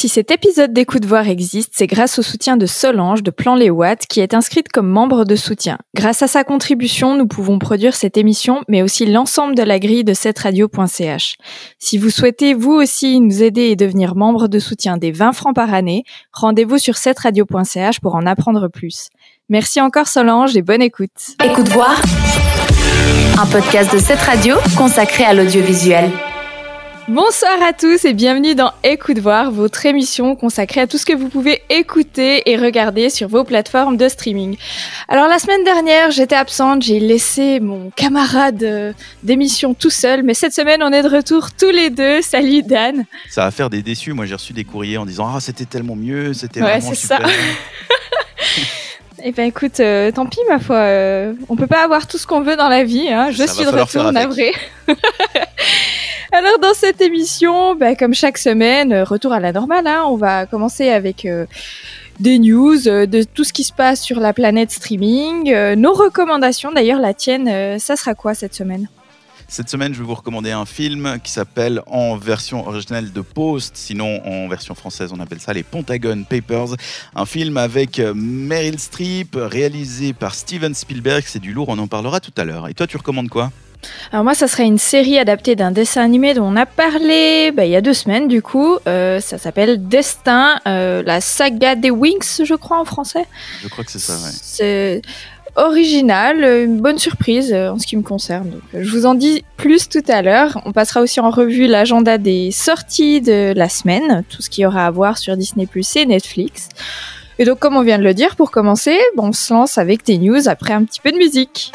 Si cet épisode d'écoute voir existe, c'est grâce au soutien de Solange de Plan Les Watts qui est inscrite comme membre de soutien. Grâce à sa contribution, nous pouvons produire cette émission, mais aussi l'ensemble de la grille de cette radio.ch. Si vous souhaitez vous aussi nous aider et devenir membre de soutien des 20 francs par année, rendez-vous sur cette radio.ch pour en apprendre plus. Merci encore Solange et bonne écoute. Écoute voir, un podcast de cette radio consacré à l'audiovisuel. Bonsoir à tous et bienvenue dans Écoute voir, votre émission consacrée à tout ce que vous pouvez écouter et regarder sur vos plateformes de streaming. Alors la semaine dernière, j'étais absente, j'ai laissé mon camarade euh, d'émission tout seul, mais cette semaine, on est de retour tous les deux. Salut Dan. Ça va faire des déçus. Moi, j'ai reçu des courriers en disant Ah, c'était tellement mieux, c'était Ouais, vraiment c'est super. ça. Eh ben écoute, euh, tant pis ma foi, euh, on peut pas avoir tout ce qu'on veut dans la vie. Hein. Je Ça suis de retour navré. Alors dans cette émission, bah, comme chaque semaine, euh, retour à la normale. Hein, on va commencer avec euh, des news euh, de tout ce qui se passe sur la planète streaming, nos recommandations. D'ailleurs, la tienne, ça sera quoi cette semaine? Cette semaine, je vais vous recommander un film qui s'appelle en version originale de Post, sinon en version française, on appelle ça les Pentagon Papers. Un film avec Meryl Streep, réalisé par Steven Spielberg. C'est du lourd, on en parlera tout à l'heure. Et toi, tu recommandes quoi? Alors moi, ça serait une série adaptée d'un dessin animé dont on a parlé bah, il y a deux semaines du coup. Euh, ça s'appelle Destin, euh, la saga des Wings, je crois en français. Je crois que c'est ça, ouais. C'est original, euh, une bonne surprise en ce qui me concerne. Donc, je vous en dis plus tout à l'heure. On passera aussi en revue l'agenda des sorties de la semaine, tout ce qu'il y aura à voir sur Disney Plus et Netflix. Et donc, comme on vient de le dire, pour commencer, bon, on se lance avec des news après un petit peu de musique.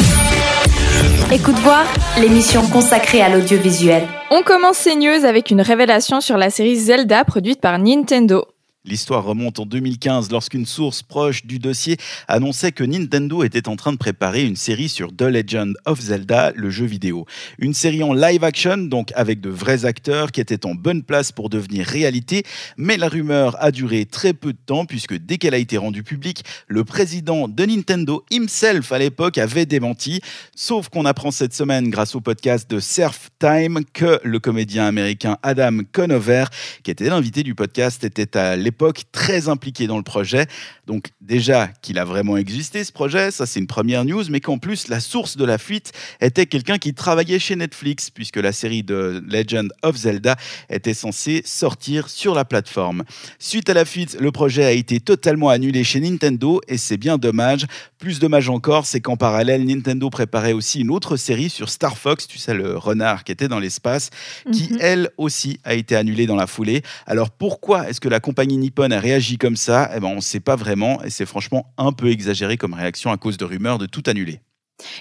Écoute voir, l'émission consacrée à l'audiovisuel. On commence ces avec une révélation sur la série Zelda produite par Nintendo. L'histoire remonte en 2015 lorsqu'une source proche du dossier annonçait que Nintendo était en train de préparer une série sur The Legend of Zelda, le jeu vidéo. Une série en live action, donc avec de vrais acteurs qui étaient en bonne place pour devenir réalité, mais la rumeur a duré très peu de temps puisque dès qu'elle a été rendue publique, le président de Nintendo himself à l'époque avait démenti, sauf qu'on apprend cette semaine grâce au podcast de Surf Time que le comédien américain Adam Conover, qui était l'invité du podcast, était à l'époque très impliqué dans le projet. Donc déjà qu'il a vraiment existé ce projet, ça c'est une première news, mais qu'en plus la source de la fuite était quelqu'un qui travaillait chez Netflix, puisque la série de Legend of Zelda était censée sortir sur la plateforme. Suite à la fuite, le projet a été totalement annulé chez Nintendo, et c'est bien dommage. Plus dommage encore, c'est qu'en parallèle, Nintendo préparait aussi une autre série sur Star Fox, tu sais, le renard qui était dans l'espace, qui Mhm. elle aussi a été annulée dans la foulée. Alors pourquoi est-ce que la compagnie Nippon a réagi comme ça? Eh ben on ne sait pas vraiment et c'est franchement un peu exagéré comme réaction à cause de rumeurs de tout annuler.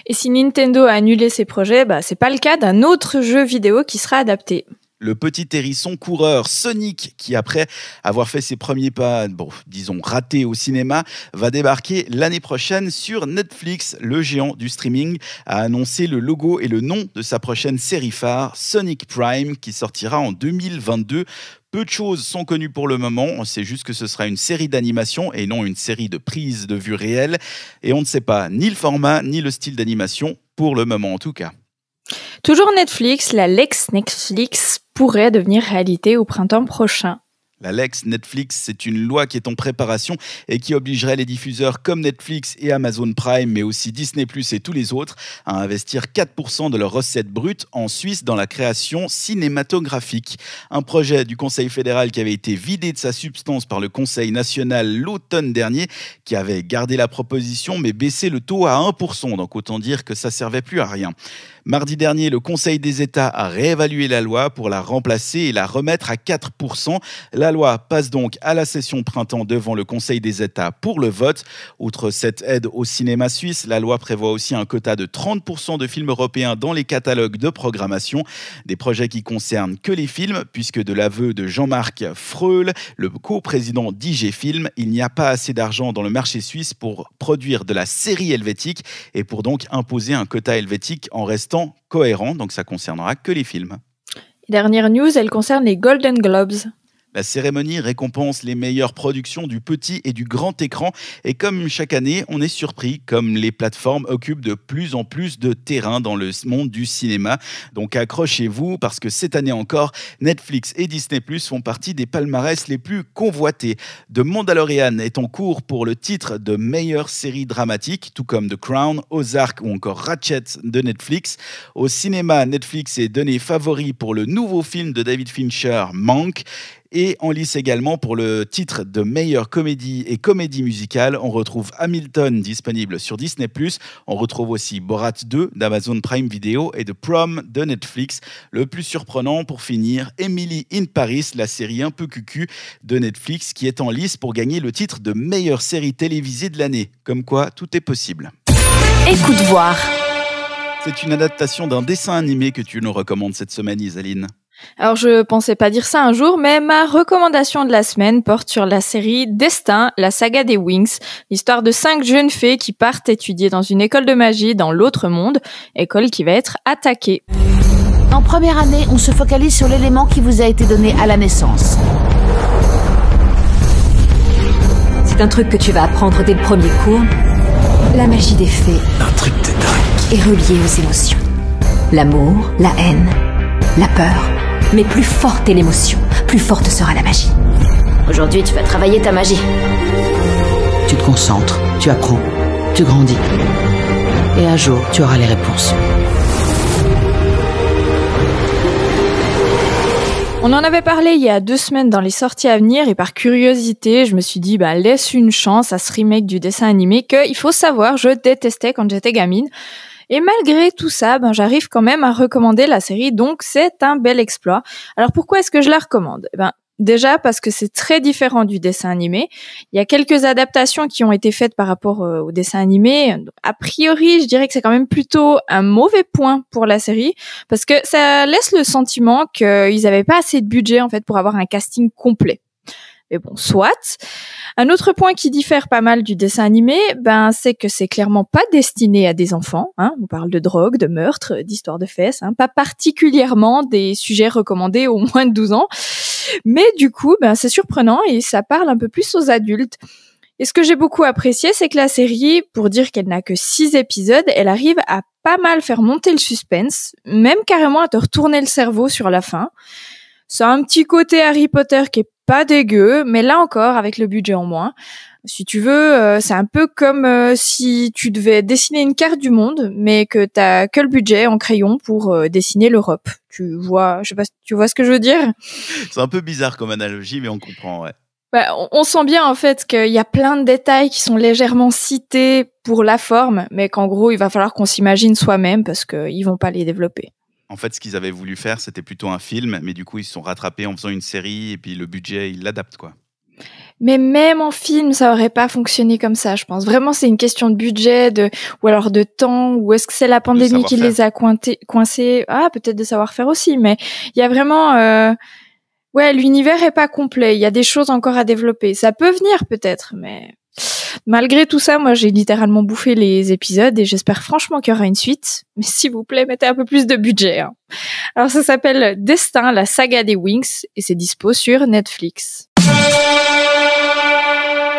Et si Nintendo a annulé ses projets, bah, c'est pas le cas d'un autre jeu vidéo qui sera adapté. Le petit hérisson coureur Sonic, qui après avoir fait ses premiers pas, bon, disons ratés au cinéma, va débarquer l'année prochaine sur Netflix. Le géant du streaming a annoncé le logo et le nom de sa prochaine série phare, Sonic Prime, qui sortira en 2022. Peu de choses sont connues pour le moment. On sait juste que ce sera une série d'animation et non une série de prises de vue réelles. Et on ne sait pas ni le format ni le style d'animation, pour le moment en tout cas. Toujours Netflix, la Lex Netflix pourrait devenir réalité au printemps prochain. La Lex Netflix, c'est une loi qui est en préparation et qui obligerait les diffuseurs comme Netflix et Amazon Prime, mais aussi Disney Plus et tous les autres, à investir 4% de leurs recettes brutes en Suisse dans la création cinématographique. Un projet du Conseil fédéral qui avait été vidé de sa substance par le Conseil national l'automne dernier, qui avait gardé la proposition mais baissé le taux à 1%. Donc autant dire que ça servait plus à rien. Mardi dernier, le Conseil des États a réévalué la loi pour la remplacer et la remettre à 4%. La loi passe donc à la session printemps devant le Conseil des États pour le vote. Outre cette aide au cinéma suisse, la loi prévoit aussi un quota de 30% de films européens dans les catalogues de programmation. Des projets qui concernent que les films, puisque de l'aveu de Jean-Marc Freul, le co-président d'IG Film, il n'y a pas assez d'argent dans le marché suisse pour produire de la série helvétique et pour donc imposer un quota helvétique en cohérent. Donc ça concernera que les films. Dernière news, elle concerne les Golden Globes. La cérémonie récompense les meilleures productions du petit et du grand écran. Et comme chaque année, on est surpris comme les plateformes occupent de plus en plus de terrain dans le monde du cinéma. Donc accrochez-vous parce que cette année encore, Netflix et Disney Plus font partie des palmarès les plus convoités. The Mandalorian est en cours pour le titre de meilleure série dramatique, tout comme The Crown, Ozark ou encore Ratchet de Netflix. Au cinéma, Netflix est donné favori pour le nouveau film de David Fincher, Mank. Et en lice également pour le titre de meilleure comédie et comédie musicale, on retrouve Hamilton disponible sur Disney+. On retrouve aussi Borat 2 d'Amazon Prime Video et The Prom de Netflix. Le plus surprenant pour finir, Emily in Paris, la série un peu cucu de Netflix qui est en lice pour gagner le titre de meilleure série télévisée de l'année. Comme quoi, tout est possible. Écoute voir. C'est une adaptation d'un dessin animé que tu nous recommandes cette semaine, Isaline. Alors je pensais pas dire ça un jour, mais ma recommandation de la semaine porte sur la série Destin, la saga des Wings, l'histoire de cinq jeunes fées qui partent étudier dans une école de magie dans l'autre monde, école qui va être attaquée. En première année, on se focalise sur l'élément qui vous a été donné à la naissance. C'est un truc que tu vas apprendre dès le premier cours. La magie des fées Un truc de dingue. est reliée aux émotions. L'amour, la haine, la peur. Mais plus forte est l'émotion, plus forte sera la magie. Aujourd'hui, tu vas travailler ta magie. Tu te concentres, tu apprends, tu grandis. Et un jour, tu auras les réponses. On en avait parlé il y a deux semaines dans les sorties à venir et par curiosité, je me suis dit, bah, laisse une chance à ce remake du dessin animé que, il faut savoir, je détestais quand j'étais gamine. Et malgré tout ça, ben, j'arrive quand même à recommander la série, donc c'est un bel exploit. Alors pourquoi est-ce que je la recommande? Eh ben, Déjà parce que c'est très différent du dessin animé. Il y a quelques adaptations qui ont été faites par rapport euh, au dessin animé. A priori, je dirais que c'est quand même plutôt un mauvais point pour la série parce que ça laisse le sentiment qu'ils n'avaient pas assez de budget en fait pour avoir un casting complet. Mais bon, soit. Un autre point qui diffère pas mal du dessin animé, ben c'est que c'est clairement pas destiné à des enfants. Hein. On parle de drogue, de meurtre, d'histoire de fesses, hein. pas particulièrement des sujets recommandés aux moins de 12 ans. Mais du coup, ben c'est surprenant et ça parle un peu plus aux adultes. Et ce que j'ai beaucoup apprécié, c'est que la série, pour dire qu'elle n'a que six épisodes, elle arrive à pas mal faire monter le suspense, même carrément à te retourner le cerveau sur la fin. Ça a un petit côté Harry Potter qui est pas dégueu, mais là encore avec le budget en moins. Si tu veux, euh, c'est un peu comme euh, si tu devais dessiner une carte du monde, mais que t'as que le budget en crayon pour euh, dessiner l'Europe. Tu vois, je sais pas, si tu vois ce que je veux dire? C'est un peu bizarre comme analogie, mais on comprend, ouais. Bah, on- on sent bien en fait qu'il y a plein de détails qui sont légèrement cités pour la forme, mais qu'en gros il va falloir qu'on s'imagine soi-même parce qu'ils vont pas les développer. En fait, ce qu'ils avaient voulu faire, c'était plutôt un film, mais du coup, ils se sont rattrapés en faisant une série, et puis le budget, ils l'adaptent, quoi. Mais même en film, ça aurait pas fonctionné comme ça, je pense. Vraiment, c'est une question de budget, de ou alors de temps, ou est-ce que c'est la pandémie qui les a cointés- coincés? Ah, peut-être de savoir-faire aussi, mais il y a vraiment, euh, ouais, l'univers est pas complet. Il y a des choses encore à développer. Ça peut venir peut-être, mais malgré tout ça, moi, j'ai littéralement bouffé les épisodes et j'espère franchement qu'il y aura une suite. Mais s'il vous plaît, mettez un peu plus de budget. hein. Alors, ça s'appelle Destin, la saga des Wings, et c'est dispo sur Netflix.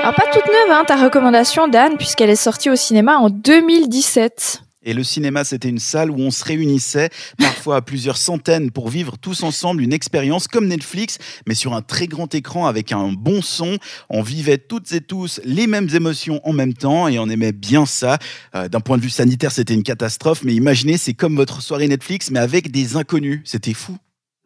Alors pas toute neuve, hein, ta recommandation, Dan, puisqu'elle est sortie au cinéma en 2017. Et le cinéma, c'était une salle où on se réunissait, parfois à plusieurs centaines, pour vivre tous ensemble une expérience comme Netflix, mais sur un très grand écran avec un bon son. On vivait toutes et tous les mêmes émotions en même temps et on aimait bien ça. Euh, D'un point de vue sanitaire, c'était une catastrophe, mais imaginez, c'est comme votre soirée Netflix, mais avec des inconnus. C'était fou.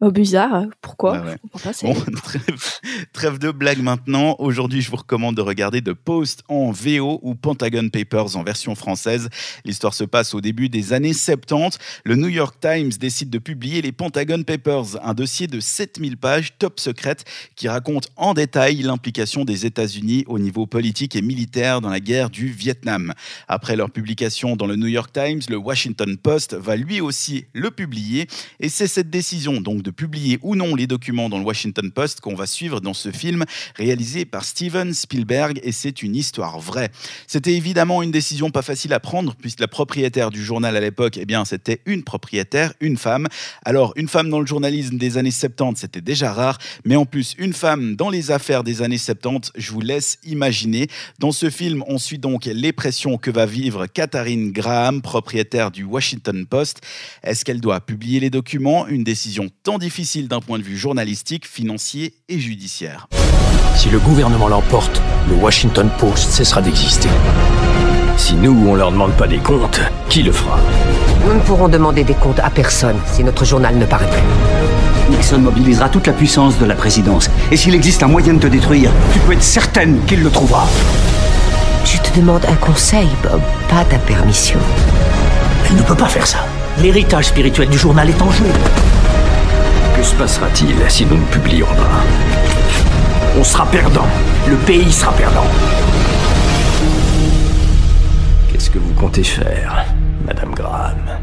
Oh, bizarre, pourquoi? Ouais. Je pas, Bon, trêve, trêve de blagues maintenant. Aujourd'hui, je vous recommande de regarder The Post en VO ou Pentagon Papers en version française. L'histoire se passe au début des années 70. Le New York Times décide de publier les Pentagon Papers, un dossier de 7000 pages top secrète qui raconte en détail l'implication des États-Unis au niveau politique et militaire dans la guerre du Vietnam. Après leur publication dans le New York Times, le Washington Post va lui aussi le publier et c'est cette décision donc de publier ou non les documents dans le Washington Post qu'on va suivre dans ce film réalisé par Steven Spielberg et c'est une histoire vraie. C'était évidemment une décision pas facile à prendre puisque la propriétaire du journal à l'époque, eh bien, c'était une propriétaire, une femme. Alors, une femme dans le journalisme des années 70, c'était déjà rare, mais en plus, une femme dans les affaires des années 70, je vous laisse imaginer. Dans ce film, on suit donc les pressions que va vivre Katharine Graham, propriétaire du Washington Post. Est-ce qu'elle doit publier les documents? Une décision tant difficile d'un point de vue journalistique, financier et judiciaire. Si le gouvernement l'emporte, le Washington Post cessera d'exister. Si nous, on leur demande pas des comptes, qui le fera? Nous ne pourrons demander des comptes à personne si notre journal ne paraît plus. Nixon mobilisera toute la puissance de la présidence. Et s'il existe un moyen de te détruire, tu peux être certaine qu'il le trouvera. Je te demande un conseil, Bob, pas ta permission. Elle ne peut pas faire ça. L'héritage spirituel du journal est en jeu. Que se passera-t-il si nous ne publions pas On sera perdant. Le pays sera perdant. Qu'est-ce que vous comptez faire, Madame Graham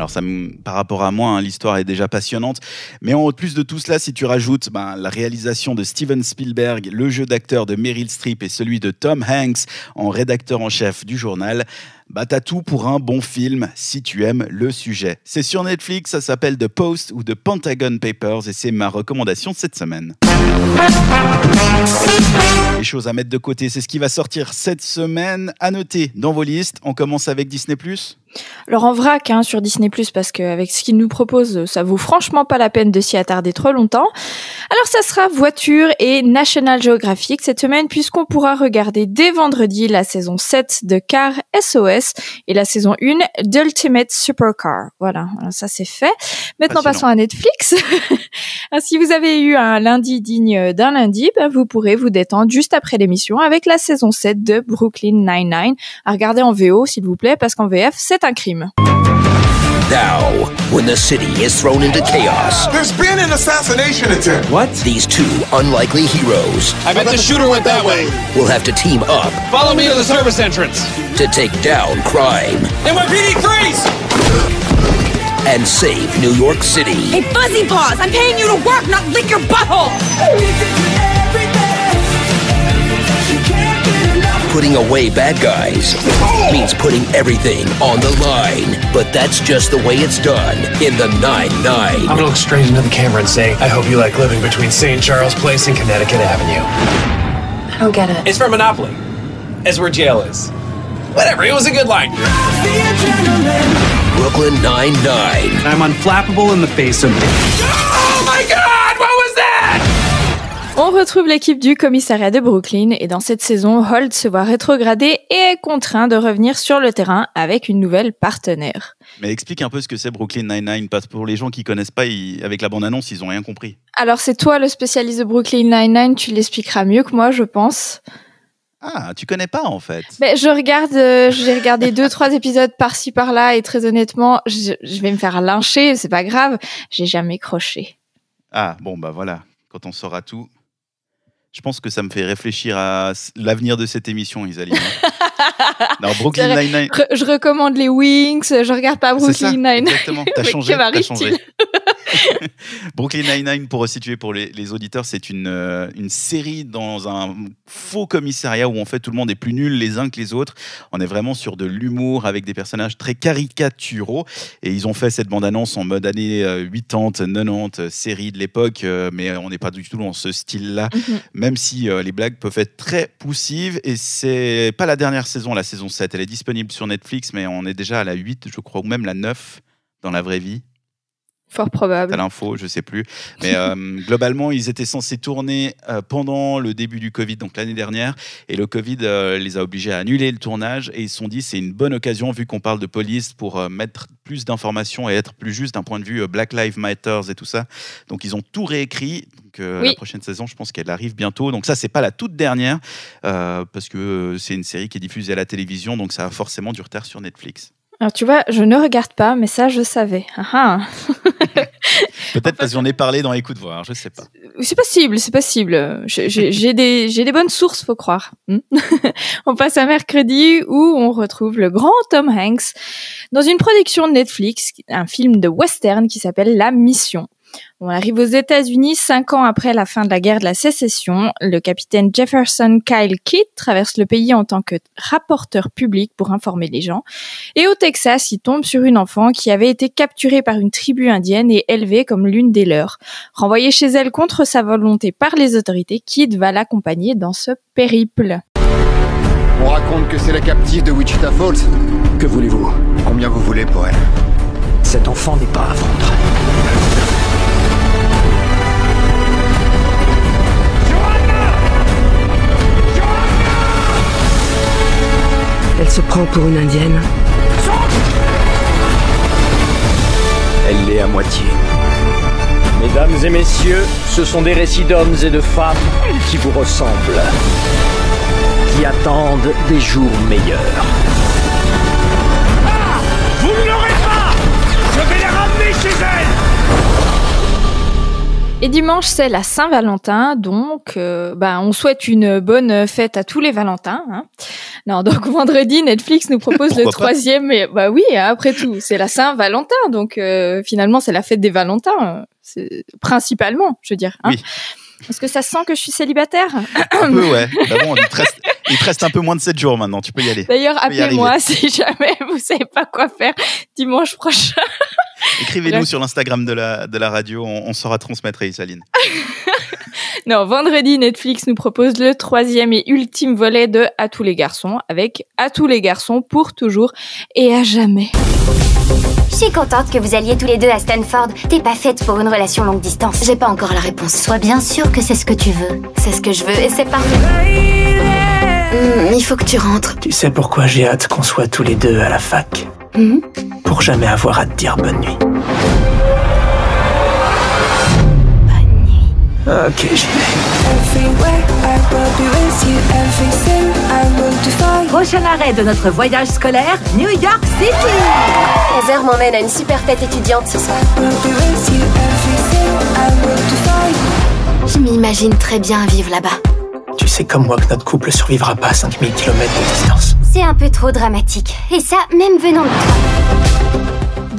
alors ça, par rapport à moi, hein, l'histoire est déjà passionnante. Mais en plus de tout cela, si tu rajoutes ben, la réalisation de Steven Spielberg, le jeu d'acteur de Meryl Streep et celui de Tom Hanks en rédacteur en chef du journal, bah t'as tout pour un bon film si tu aimes le sujet. C'est sur Netflix, ça s'appelle The Post ou The Pentagon Papers et c'est ma recommandation cette semaine. Les choses à mettre de côté, c'est ce qui va sortir cette semaine. À noter dans vos listes, on commence avec Disney ⁇ alors en vrac hein, sur Disney Plus parce qu'avec ce qu'il nous propose, ça vaut franchement pas la peine de s'y attarder trop longtemps. Alors ça sera voiture et National Geographic cette semaine puisqu'on pourra regarder dès vendredi la saison 7 de Car SOS et la saison 1 d'Ultimate Supercar. Voilà, ça c'est fait. Maintenant passons à Netflix. si vous avez eu un lundi digne d'un lundi, ben, vous pourrez vous détendre juste après l'émission avec la saison 7 de Brooklyn Nine-Nine. À regarder en VO s'il vous plaît parce qu'en VF c'est un crime. Now, when the city is thrown into chaos. There's been an assassination attempt. What? These two unlikely heroes. I bet the shooter went that way. We'll have to team up. Follow me to the service entrance. To take down crime. NYPD freeze! And save New York City. Hey, Fuzzy Paws, I'm paying you to work, not lick your butthole! Putting away bad guys means putting everything on the line. But that's just the way it's done in the 9-9. I'm gonna look straight into the camera and say, I hope you like living between St. Charles Place and Connecticut Avenue. I don't get it. It's for Monopoly. As where jail is. Whatever, it was a good line. Brooklyn 9-9. I'm unflappable in the face of... On retrouve l'équipe du commissariat de Brooklyn et dans cette saison, Holt se voit rétrogradé et est contraint de revenir sur le terrain avec une nouvelle partenaire. Mais explique un peu ce que c'est Brooklyn Nine-Nine, parce que pour les gens qui connaissent pas, ils- avec la bande-annonce, ils ont rien compris. Alors c'est toi le spécialiste de Brooklyn Nine-Nine, tu l'expliqueras mieux que moi je pense. Ah, tu connais pas en fait. Mais je regarde, euh, j'ai regardé deux trois épisodes par-ci par-là et très honnêtement, je, je vais me faire lyncher, c'est pas grave, j'ai jamais croché. Ah, bon, bah voilà, quand on saura tout. Je pense que ça me fait réfléchir à l'avenir de cette émission, Isaline. non, Brooklyn C'est vrai. Nine-Nine. Re- je recommande les Wings, je regarde pas Brooklyn Nine-Nine. exactement. T'as changé, m'arrive-t-il changé. Brooklyn Nine-Nine, pour resituer pour les, les auditeurs, c'est une, euh, une série dans un faux commissariat où en fait tout le monde est plus nul les uns que les autres. On est vraiment sur de l'humour avec des personnages très caricaturaux. Et ils ont fait cette bande-annonce en mode années euh, 80, 90, euh, série de l'époque, euh, mais on n'est pas du tout dans ce style-là, Mhm. même si euh, les blagues peuvent être très poussives. Et c'est pas la dernière saison, la saison 7. Elle est disponible sur Netflix, mais on est déjà à la 8, je crois, ou même la 9 dans la vraie vie. Fort probable. T'as l'info, je sais plus. Mais euh, globalement, ils étaient censés tourner euh, pendant le début du Covid, donc l'année dernière. Et le Covid euh, les a obligés à annuler le tournage. Et ils se sont dit, c'est une bonne occasion, vu qu'on parle de police, pour mettre plus d'informations et être plus juste d'un point de vue Black Lives Matter et tout ça. Donc ils ont tout réécrit. Donc Oui. la prochaine saison, je pense qu'elle arrive bientôt. Donc ça, c'est pas la toute dernière, parce que c'est une série qui est diffusée à la télévision, donc ça a forcément du retard sur Netflix. Alors tu vois, je ne regarde pas, mais ça je savais. Ah, ah. Peut-être parce qu'on est parlé dans Écoute voir, je sais pas. C'est possible, c'est possible. J'ai des, j'ai des bonnes sources, faut croire. Hmm. on passe à mercredi où on retrouve le grand Tom Hanks dans une production de Netflix, un film de western qui s'appelle La Mission. On arrive aux États-Unis cinq ans après la fin de la guerre de la sécession. Le capitaine Jefferson Kyle Kidd traverse le pays en tant que rapporteur public pour informer les gens. Et au Texas, il tombe sur une enfant qui avait été capturée par une tribu indienne et élevée comme l'une des leurs. Renvoyée chez elle contre sa volonté par les autorités, Kidd va l'accompagner dans ce périple. On raconte que c'est la captive de Wichita Falls. Que voulez-vous? Combien vous voulez pour elle? Cet enfant n'est pas à vendre. Elle se prend pour une indienne. Elle l'est à moitié. Mesdames et messieurs, ce sont des récits d'hommes et de femmes qui vous ressemblent, qui attendent des jours meilleurs. Et dimanche, c'est la Saint-Valentin, donc euh, bah, on souhaite une bonne fête à tous les Valentins. Hein. Non, donc vendredi, Netflix nous propose le troisième. Mais bah oui, après tout, c'est la Saint-Valentin, donc euh, finalement c'est la fête des Valentins, c'est principalement, je veux dire. Hein. Oui. Est-ce que ça sent que je suis célibataire? Un peu, ouais. Bah bon, il, te reste, il te reste un peu moins de 7 jours maintenant, tu peux y aller. D'ailleurs, appelez-moi si jamais vous savez pas quoi faire dimanche prochain. Écrivez-nous sur l'Instagram de la, de la radio, on, on saura transmettre, Isaline. Non, vendredi, Netflix nous propose le troisième et ultime volet de À tous les garçons, avec À tous les garçons pour toujours et à jamais. Je suis contente que vous alliez tous les deux à Stanford. T'es pas faite pour une relation longue distance. J'ai pas encore la réponse. Sois bien sûr que c'est ce que tu veux. C'est ce que je veux et c'est parfait. Hmm, il faut que tu rentres. Tu sais pourquoi j'ai hâte qu'on soit tous les deux à la fac? Hmm? Pour jamais avoir à te dire bonne nuit. Ok, j'y vais. Prochain arrêt de notre voyage scolaire, New York City. 15 heures m'emmène à une super fête étudiante ce soir. Je m'imagine très bien vivre là-bas. Tu sais comme moi que notre couple survivra pas à 5000 km de distance. C'est un peu trop dramatique. Et ça, même venant de toi.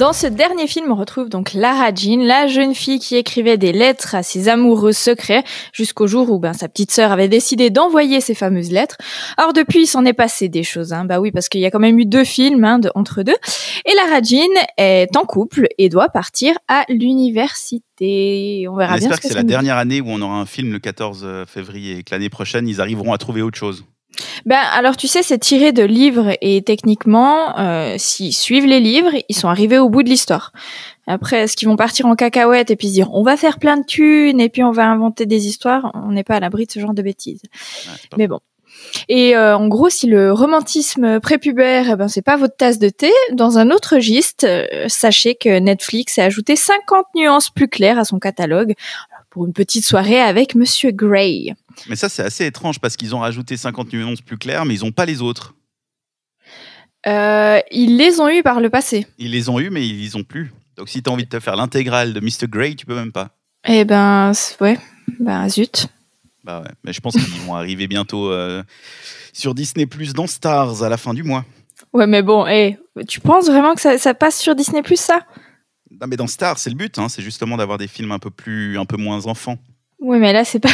Dans ce dernier film, on retrouve donc Lara Jean, la jeune fille qui écrivait des lettres à ses amoureux secrets jusqu'au jour où ben, sa petite sœur avait décidé d'envoyer ces fameuses lettres. Alors depuis, il s'en est passé des choses. Hein. Bah oui, parce qu'il y a quand même eu deux films hein, de, entre deux. Et Lara Jean est en couple et doit partir à l'université. On verra On bien espère ce que c'est la dernière année où on aura un film le 14 février et que l'année prochaine, ils arriveront à trouver autre chose. Ben alors tu sais, c'est tiré de livres et techniquement, euh, s'ils suivent les livres, ils sont arrivés au bout de l'histoire. Après, est-ce qu'ils vont partir en cacahuète et puis se dire on va faire plein de thunes et puis on va inventer des histoires? On n'est pas à l'abri de ce genre de bêtises. Mais bon. Et euh, en gros, si le romantisme prépubère, eh ben c'est pas votre tasse de thé, dans un autre giste, euh, sachez que Netflix a ajouté 50 nuances plus claires à son catalogue pour une petite soirée avec Monsieur Grey. Mais ça, c'est assez étrange parce qu'ils ont rajouté 50 nuances plus claires, mais ils n'ont pas les autres. Euh, ils les ont eus par le passé. Ils les ont eus, mais ils les ont plus. Donc si tu as envie de te faire l'intégrale de Mr. Grey, tu peux même pas. Eh ben, ouais, bah zut. Bah ouais. Mais je pense qu'ils vont arriver bientôt euh, sur Disney Plus dans Stars à la fin du mois. Ouais, mais bon, eh, tu penses vraiment que ça, ça passe sur Disney Plus ça? Non, mais dans Stars, c'est le but, hein, c'est justement d'avoir des films un peu plus, un peu moins enfants. Oui, mais là c'est pas.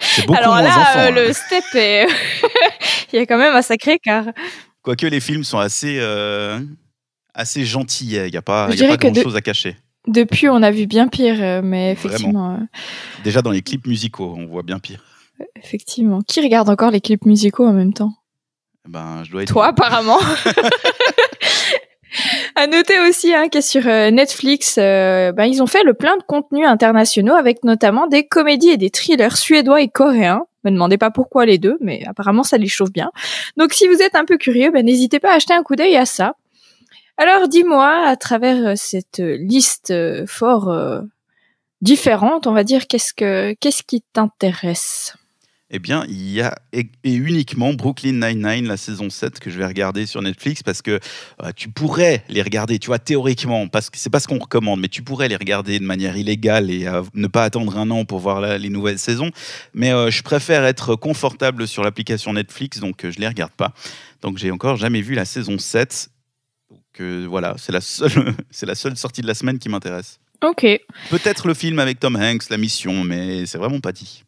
C'est beaucoup Alors moins là, enfant. euh, hein. le step est. Il y a quand même un sacré écart. Quoique les films sont assez, euh, assez gentils, il n'y a pas, y a pas que de- grand chose à cacher. Depuis, on a vu bien pire, euh, mais effectivement, Déjà dans les clips musicaux, on voit bien pire. effectivement. Qui regarde encore les clips musicaux en même temps? Ben, je dois être. Toi, apparemment. À noter aussi hein, que sur euh, Netflix, euh, ben, ils ont fait le plein de contenus internationaux avec notamment des comédies et des thrillers suédois et coréens. Me demandez pas pourquoi les deux, mais apparemment ça les chauffe bien. Donc si vous êtes un peu curieux, ben, n'hésitez pas à acheter un coup d'œil à ça. Alors dis-moi, à travers euh, cette liste fort différente, on va dire, qu'est-ce que qu'est-ce qui t'intéresse? Eh bien, il y a et, uniquement Brooklyn Nine-Nine, la saison 7, que je vais regarder sur Netflix parce que euh, tu pourrais les regarder, tu vois, théoriquement, parce que c'est pas ce qu'on recommande, mais tu pourrais les regarder de manière illégale et euh, ne pas attendre un an pour voir les nouvelles saisons. Mais euh, je préfère être confortable sur l'application Netflix, donc je les regarde pas. Donc, j'ai encore jamais vu la saison 7. Donc, voilà, c'est la, seule, c'est la seule sortie de la semaine qui m'intéresse. Ok. Peut-être le film avec Tom Hanks, La Mission, mais c'est vraiment pas dit.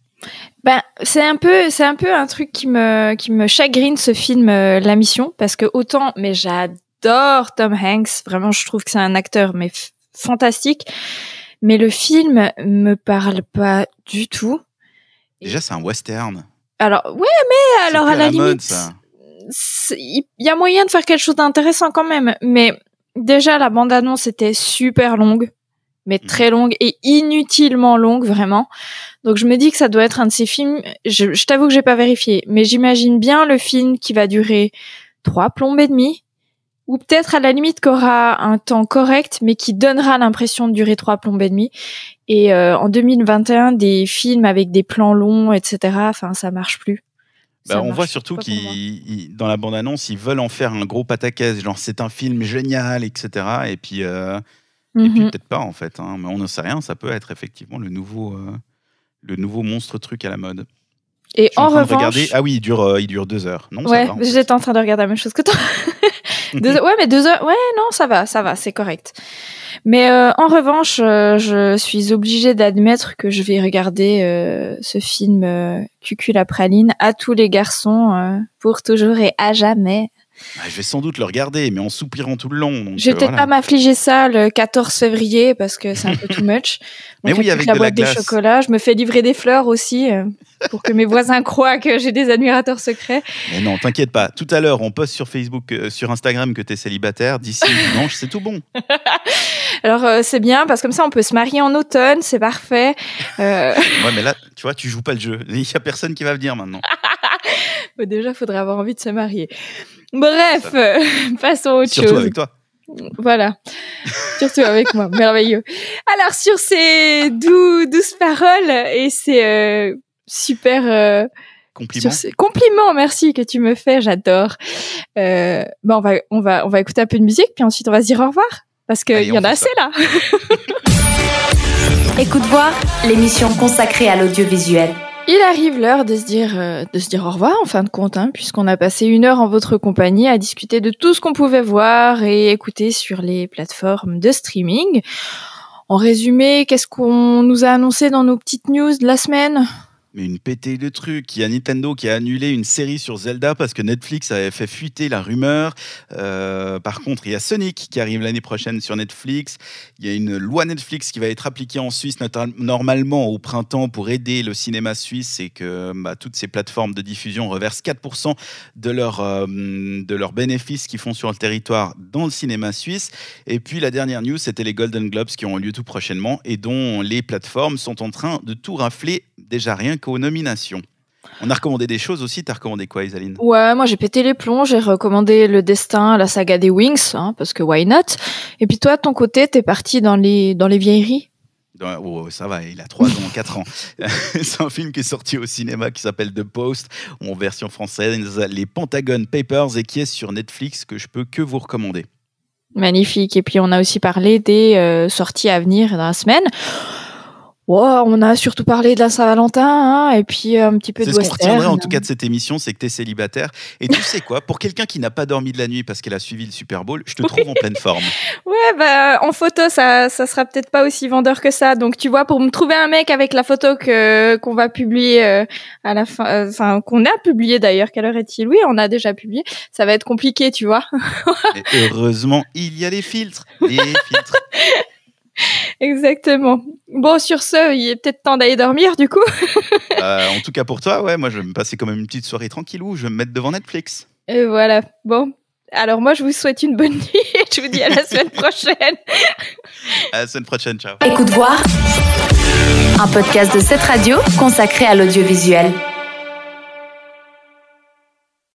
Ben, c'est un peu, c'est un peu un truc qui me, qui me chagrine ce film, euh, La Mission, parce que autant, mais j'adore Tom Hanks, vraiment, je trouve que c'est un acteur mais fantastique, mais le film me parle pas du tout. Déjà, c'est un western. Alors, ouais, mais alors à la, limite, il y a moyen de faire quelque chose d'intéressant quand même, mais déjà la bande annonce était super longue mais mhm. très longue et inutilement longue vraiment. Donc je me dis que ça doit être un de ces films. Je, je t'avoue que j'ai pas vérifié, mais j'imagine bien le film qui va durer trois plombes et demie, ou peut-être à la limite qu'aura un temps correct, mais qui donnera l'impression de durer trois plombes et demie. Et euh, en 2021, des films avec des plans longs, etc. Enfin, ça marche plus. Bah, on voit surtout qu'ils, dans la bande-annonce, ils veulent en faire un gros pataquès, genre c'est un film génial, etc. Et puis, euh, et puis mhm. peut-être pas en fait, hein, mais on ne sait rien, ça peut être effectivement le nouveau, euh, le nouveau monstre truc à la mode. Et en, revanche, ah oui, il dure, euh, il dure deux heures. Non, ouais, j'étais en train de regarder la même chose que toi. Ouais, mais deux heures, ouais, non, ça va, ça va, c'est correct. Mais euh, en revanche, je suis obligée d'admettre que je vais regarder ce film Cucul la praline à tous les garçons pour toujours et à jamais. Bah, je vais sans doute le regarder, mais en soupirant tout le long. je vais euh, peut-être pas m'affliger ça le 14 février parce que c'est un peu too much. mais oui, avec la de boîte la de chocolat, je me fais livrer des fleurs aussi euh, pour que mes voisins croient que j'ai des admirateurs secrets. Mais non, t'inquiète pas. Tout à l'heure, on poste sur Facebook, euh, sur Instagram que t'es célibataire. D'ici dimanche, c'est tout bon. Alors c'est bien parce que comme ça, on peut se marier en automne, c'est parfait. ouais, mais là, tu vois, tu joues pas le jeu. Il y a personne qui va venir maintenant. déjà, faudrait avoir envie de se marier. Bref, passons à autre Surtout avec toi. Voilà. Surtout avec moi. Merveilleux. Alors, sur ces douces paroles et ces euh, super... Euh, compliments. compliments, merci que tu me fais, j'adore. Euh, bon, on va, on va, on va écouter un peu de musique, puis ensuite on va se dire au revoir, parce qu'il y en a assez là. Écoute voir l'émission consacrée à l'audiovisuel. Il arrive l'heure de se dire euh, de se dire au revoir en fin de compte, hein, puisqu'on a passé une heure en votre compagnie à discuter de tout ce qu'on pouvait voir et écouter sur les plateformes de streaming. En résumé, qu'est-ce qu'on nous a annoncé dans nos petites news de la semaine? Mais une pétée de trucs. Il y a Nintendo qui a annulé une série sur Zelda parce que Netflix avait fait fuiter la rumeur. Euh, par contre, il y a Sonic qui arrive l'année prochaine sur Netflix. Il y a une loi Netflix qui va être appliquée en Suisse normalement au printemps pour aider le cinéma suisse et que bah, toutes ces plateformes de diffusion reversent 4% de, leur, euh, de leurs bénéfices qu'ils font sur le territoire dans le cinéma suisse. Et puis la dernière news, c'était les Golden Globes qui ont lieu tout prochainement et dont les plateformes sont en train de tout rafler déjà rien qu'aux nominations. On a recommandé des choses aussi. T'as recommandé quoi, Isaline? Ouais, moi j'ai pété les plombs. J'ai recommandé Le Destin, la saga des Wings, hein, parce que why not? Et puis toi, de ton côté, t'es parti dans les dans les vieilleries? Oh, ça va, il a 3 ans, 4 ans. C'est un film qui est sorti au cinéma qui s'appelle The Post, en version française, les Pentagon Papers, et qui est sur Netflix, que je peux que vous recommander. Magnifique. Et puis on a aussi parlé des euh, sorties à venir dans la semaine on a surtout parlé de la Saint-Valentin hein, et puis euh, un petit peu de western. C'est ce qu'on retiendrait en tout cas de cette émission, c'est que tu es célibataire. Et tu sais quoi, pour quelqu'un qui n'a pas dormi de la nuit parce qu'elle a suivi le Super Bowl, je te trouve en pleine forme. Ouais, bah en photo, ça, ça sera peut-être pas aussi vendeur que ça. Donc tu vois, pour me trouver un mec avec la photo que qu'on va publier euh, à la fin, euh, enfin qu'on a publié d'ailleurs. Quelle heure est-il? Oui, on a déjà publié. Ça va être compliqué, tu vois. heureusement, il y a les filtres, les filtres. Exactement. Bon, sur ce, il est peut-être temps d'aller dormir, du coup. Euh, en tout cas pour toi, ouais, moi je vais me passer quand même une petite soirée tranquillou. Je vais me mettre devant Netflix. Et voilà. Bon. Alors moi, je vous souhaite une bonne nuit et je vous dis à la semaine prochaine. à la semaine prochaine, ciao. Écoute voir un podcast de cette radio consacré à l'audiovisuel.